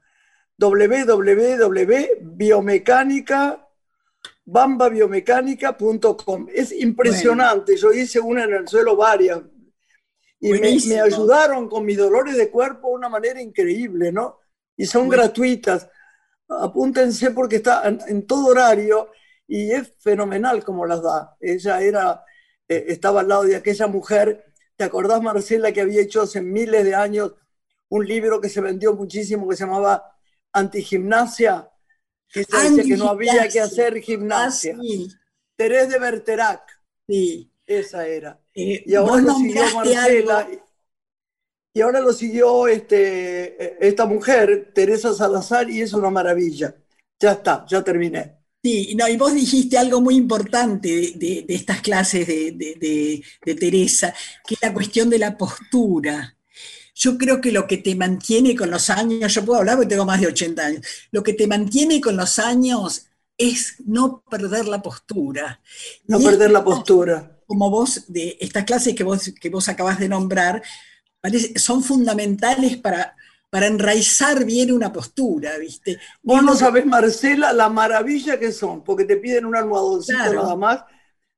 www.biomecánica bambabiomecánica.com. Es impresionante, yo hice una en el suelo varias y me, me, ayudaron con mis dolores de cuerpo de una manera increíble, ¿no? Y son gratuitas. Apúntense porque está en todo horario y es fenomenal como las da. Ella era, eh, estaba al lado de aquella mujer, ¿te acordás Marcela que había hecho hace miles de años un libro que se vendió muchísimo que se llamaba Antigimnasia? Que se decía que no había que hacer gimnasia. Ah, Terés de Berterac. Sí. Esa era. Eh, y ahora lo siguió Marcela. Y ahora lo siguió este, esta mujer, Teresa Salazar, y es una maravilla. Ya está, ya terminé. Sí, no, y vos dijiste algo muy importante de, estas clases de, Teresa, que es la cuestión de la postura. Yo creo que lo que te mantiene con los años, yo puedo hablar porque tengo más de 80 años, lo que te mantiene con los años es no perder la postura. No perder la postura. Como vos, de estas clases que vos, que vos acabas de nombrar, son fundamentales para para enraizar bien una postura, ¿viste? Vos no sabés, Marcela, la maravilla que son, porque te piden un almohadoncito nada más.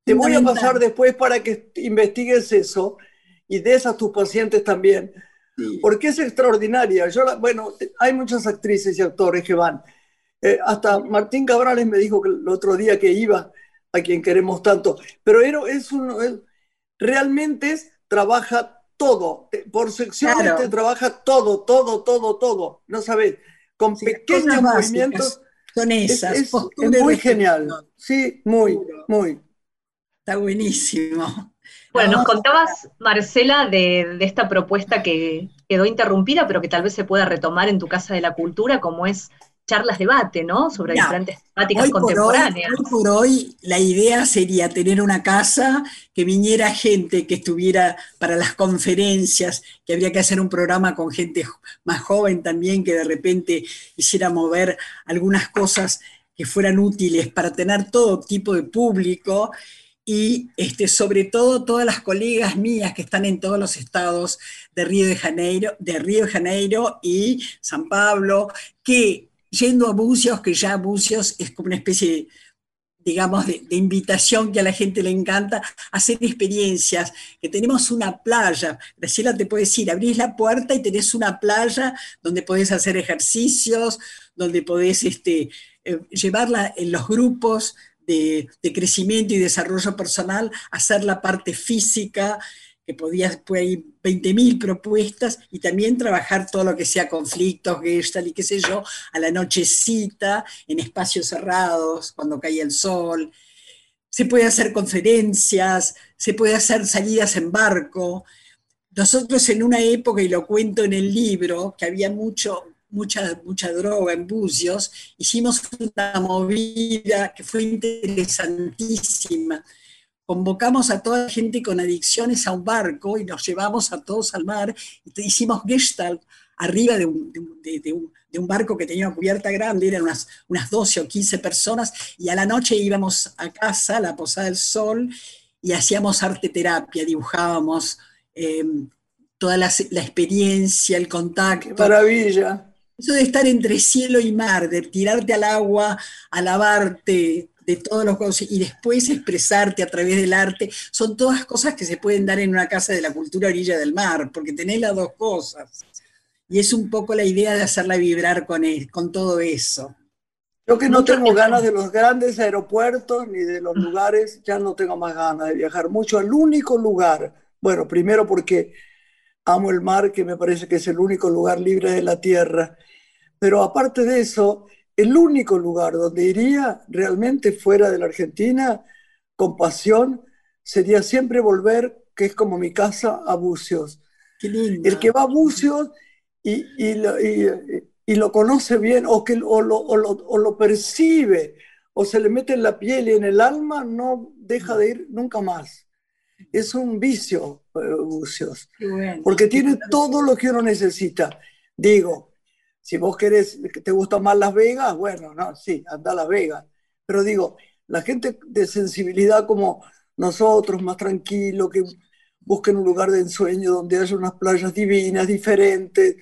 Te voy a pasar después para que investigues eso y de esas tus pacientes también, porque es extraordinaria. Yo, bueno, hay muchas actrices y actores que van. Eh, hasta Martín Cabrales me dijo que el otro día que iba, a quien queremos tanto, pero es un, realmente es, trabaja todo, por secciones te trabaja todo, todo, todo, todo, no sabes, con pequeños movimientos. Son esas. Es, muy genial, sí, muy, muy. Está buenísimo. Bueno, nos contabas, Marcela, de, de, esta propuesta que quedó interrumpida, pero que tal vez se pueda retomar en tu Casa de la Cultura, como es charlas debate, ¿no? Sobre diferentes temáticas contemporáneas. hoy, por hoy, la idea sería tener una casa que viniera gente que estuviera para las conferencias, que habría que hacer un programa con gente más joven también, que de repente hiciera mover algunas cosas que fueran útiles para tener todo tipo de público y este, sobre todo todas las colegas mías que están en todos los estados de Río de Janeiro, de Río de Janeiro y San Pablo, que yendo a Bucios, que ya Bucios es como una especie, digamos, de, invitación que a la gente le encanta, hacer experiencias, que tenemos una playa, Graciela te puede decir, abrís la puerta y tenés una playa donde podés hacer ejercicios, donde podés este, eh, llevarla en los grupos de, de, crecimiento y desarrollo personal, hacer la parte física, que podía, pues hay 20.000 propuestas y también trabajar todo lo que sea conflictos, gestalt y qué sé yo, a la nochecita, en espacios cerrados, cuando cae el sol. Se puede hacer conferencias, se puede hacer salidas en barco. Nosotros en una época, y lo cuento en el libro, que había mucho, mucha, mucha droga en Bucios, hicimos una movida que fue interesantísima. Convocamos a toda la gente con adicciones a un barco y nos llevamos a todos al mar. Y hicimos Gestalt arriba de un, de, un, barco que tenía una cubierta grande, eran unas, unas 12 o 15 personas, y a la noche íbamos a casa, a la Posada del Sol, y hacíamos arte terapia, dibujábamos eh, toda la, experiencia, el contacto. maravilla. Eso de estar entre cielo y mar, de tirarte al agua, a lavarte, de todos los y después expresarte a través del arte, son todas cosas que se pueden dar en una casa de la cultura orilla del mar, porque tenés las dos cosas. Y es un poco la idea de hacerla vibrar con, con todo eso. Yo que no tengo ganas de los grandes aeropuertos ni de los lugares, ya no tengo más ganas de viajar mucho. El único lugar, bueno, primero porque amo el mar, que me parece que es el único lugar libre de la tierra, pero aparte de eso, el único lugar donde iría realmente fuera de la Argentina con pasión sería siempre volver, que es como mi casa, a Bucios. El que va a Bucios y, y, y lo conoce bien o, que, o lo, o, lo, o, lo, percibe o se le mete en la piel y en el alma, no deja de ir nunca más. Es un vicio, Bucios, eh, porque tiene todo lo que uno necesita. Digo, si vos querés, te gusta más Las Vegas, bueno, no, sí, anda a Las Vegas. Pero digo, la gente de sensibilidad como nosotros, más tranquilo, que busquen un lugar de ensueño donde haya unas playas divinas, diferentes,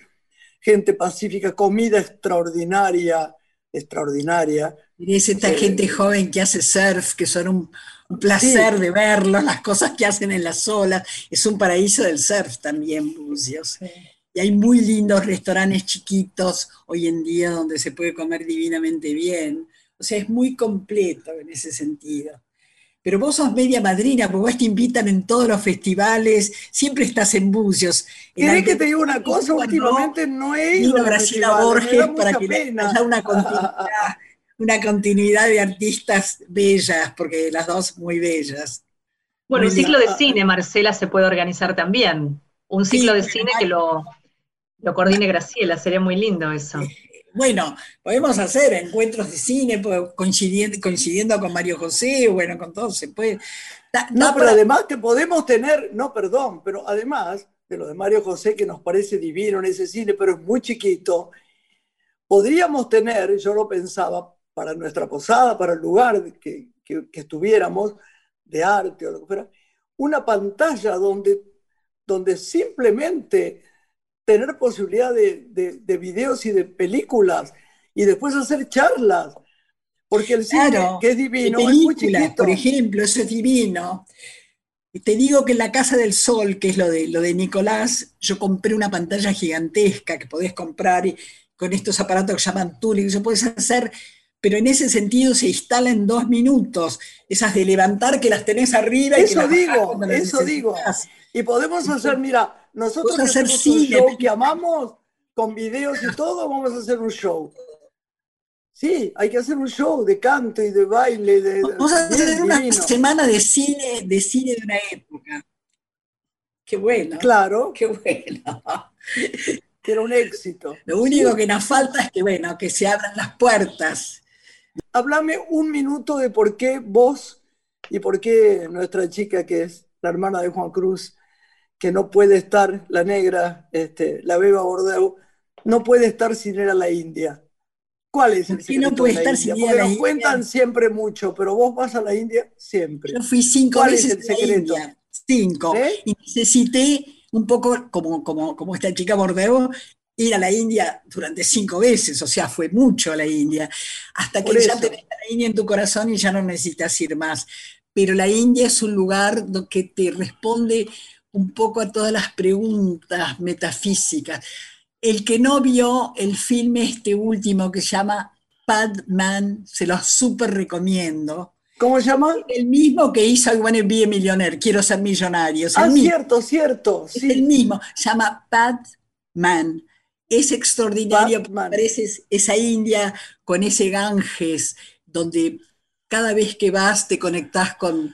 gente pacífica, comida extraordinaria, extraordinaria. Y es esta eh, gente joven que hace surf, que son un, placer de verlos, las cosas que hacen en las olas. Es un paraíso del surf también, Bucios. Y hay muy lindos restaurantes chiquitos hoy en día donde se puede comer divinamente bien. O sea, es muy completo en ese sentido pero vos sos media madrina, porque vos te invitan en todos los festivales, siempre estás en Bucios. ¿Querés que te diga una cosa? Últimamente no he ido. a Graciela Borges para que haya una <laughs> continuidad, una continuidad de artistas bellas, porque las dos muy bellas. Bueno, un ciclo de cine, Marcela, se puede organizar también. Un ciclo de cine que lo, lo coordine Graciela, sería muy lindo eso. Bueno, podemos hacer encuentros de cine coincidiendo, coincidiendo con Mario José, bueno, con todo se puede. no, pero además te podemos tener, no, perdón, pero además de lo de Mario José, que nos parece divino en ese cine, pero es muy chiquito, podríamos tener, yo lo pensaba, para nuestra posada, para el lugar que, que, que estuviéramos, de arte o lo que fuera, una pantalla donde, donde simplemente tener posibilidad de, de, videos y de películas y después hacer charlas. Porque el cine, que es divino, es muy chiquito. Por ejemplo, eso es divino. Te digo que en la Casa del Sol, que es lo de, lo de Nicolás, yo compré una pantalla gigantesca que podés comprar y, con estos aparatos que llaman Turing, se puedes hacer, pero en ese sentido se instala en dos minutos, esas de levantar que las tenés arriba. Eso y que digo, eso digo. Y podemos hacer, mira, nosotros que hacer cine, un show que amamos, con videos y todo, vamos a hacer un show. Sí, hay que hacer un show de canto y de baile. De, vamos a hacer una semana de cine, de cine de una época. Qué bueno. Claro. Qué bueno. Que era un éxito. Lo único que nos falta es que, bueno, que se abran las puertas. Háblame un minuto de por qué vos y por qué nuestra chica, que es la hermana de Juan Cruz, que no puede estar, la negra, este, la beba Bordeaux, no puede estar sin ir a la India. ¿Cuál es el secreto no puede estar sin ir a la nos cuentan siempre mucho, pero vos vas a la India siempre. Yo fui cinco veces el secreto? A la India, cinco. Y necesité un poco, como, como, como esta chica Bordeaux, ir a la India durante cinco veces, o sea, fue mucho a la India, hasta que ya tenés a la India en tu corazón y ya no necesitas ir más. Pero la India es un lugar que te responde un poco a todas las preguntas metafísicas. El que no vio el filme este último que se llama Padman, se lo súper recomiendo. ¿Cómo se llama? El mismo que hizo I Wanna Be a Millionaire, Quiero ser millonario. ah, cierto, cierto. Es el mismo, se llama Padman. Es extraordinario, parece esa India con ese Ganges, donde cada vez que vas te conectás con,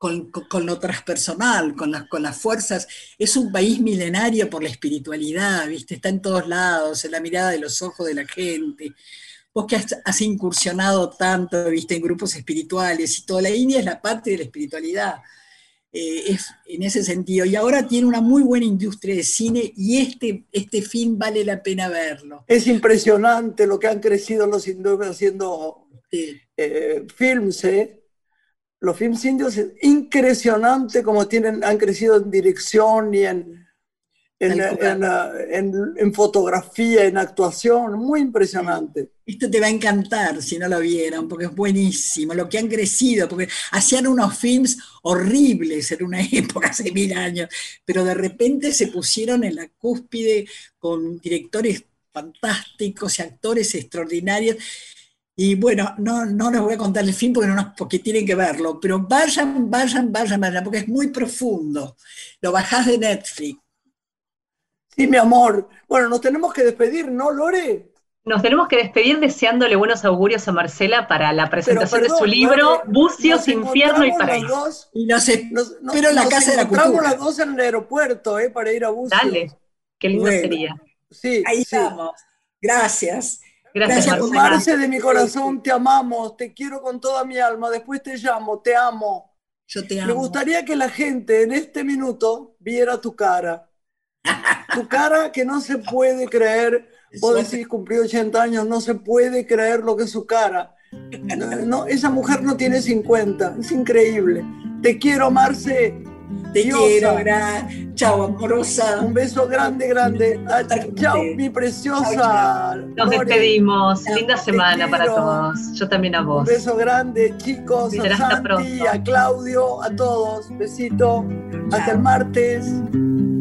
con, lo transpersonal, con las, con las fuerzas. Es un país milenario por la espiritualidad, ¿viste? Está en todos lados, en la mirada de los ojos de la gente. Vos que has, incursionado tanto, ¿viste? En grupos espirituales y toda la India es la parte de la espiritualidad. Eh, es en ese sentido. Y ahora tiene una muy buena industria de cine y este, este film vale la pena verlo. Es impresionante lo que han crecido los hindúes haciendo eh, films, ¿eh? los films indios es impresionante como tienen, han crecido en dirección y en, en, fotografía, en actuación, muy impresionante. Esto te va a encantar si no lo vieron, porque es buenísimo, lo que han crecido, porque hacían unos films horribles en una <laughs> época, hace mil años, pero de repente se pusieron en la cúspide con directores fantásticos y actores extraordinarios y bueno, no, no les voy a contar el fin porque, no, porque tienen que verlo, pero vayan, vayan, vayan, vayan, porque es muy profundo. Lo bajás de Netflix. Sí, mi amor. Bueno, nos tenemos que despedir, ¿no, Lore? Nos tenemos que despedir deseándole buenos augurios a Marcela para la presentación de su libro Bucios, Infierno y Paraíso. y nos, pero en la Casa de la Cultura. las dos en el aeropuerto, ¿eh? Para ir a Bucios. Dale, qué lindo sería. Sí, Ahí estamos. Gracias. Gracias, Marce. de mi corazón, te amamos, te quiero con toda mi alma. Después te llamo, te amo. Yo te amo. Me gustaría que la gente en este minuto viera tu cara. Tu cara que no se puede creer. Vos decís, cumplió 80 años, no se puede creer lo que es su cara. No, esa mujer no tiene 50, es increíble. Te quiero, Marce. Te quiero, chao, amorosa. Un beso grande, grande. Chao, mi preciosa. Nos despedimos. Linda semana para todos. Yo también a vos. Un beso grande, chicos. A Santi, a Claudio, a todos. Besito. Hasta el martes.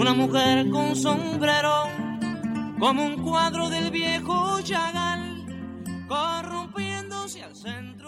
Una mujer con sombrero, como un cuadro del viejo Chagall, corrompiéndose al centro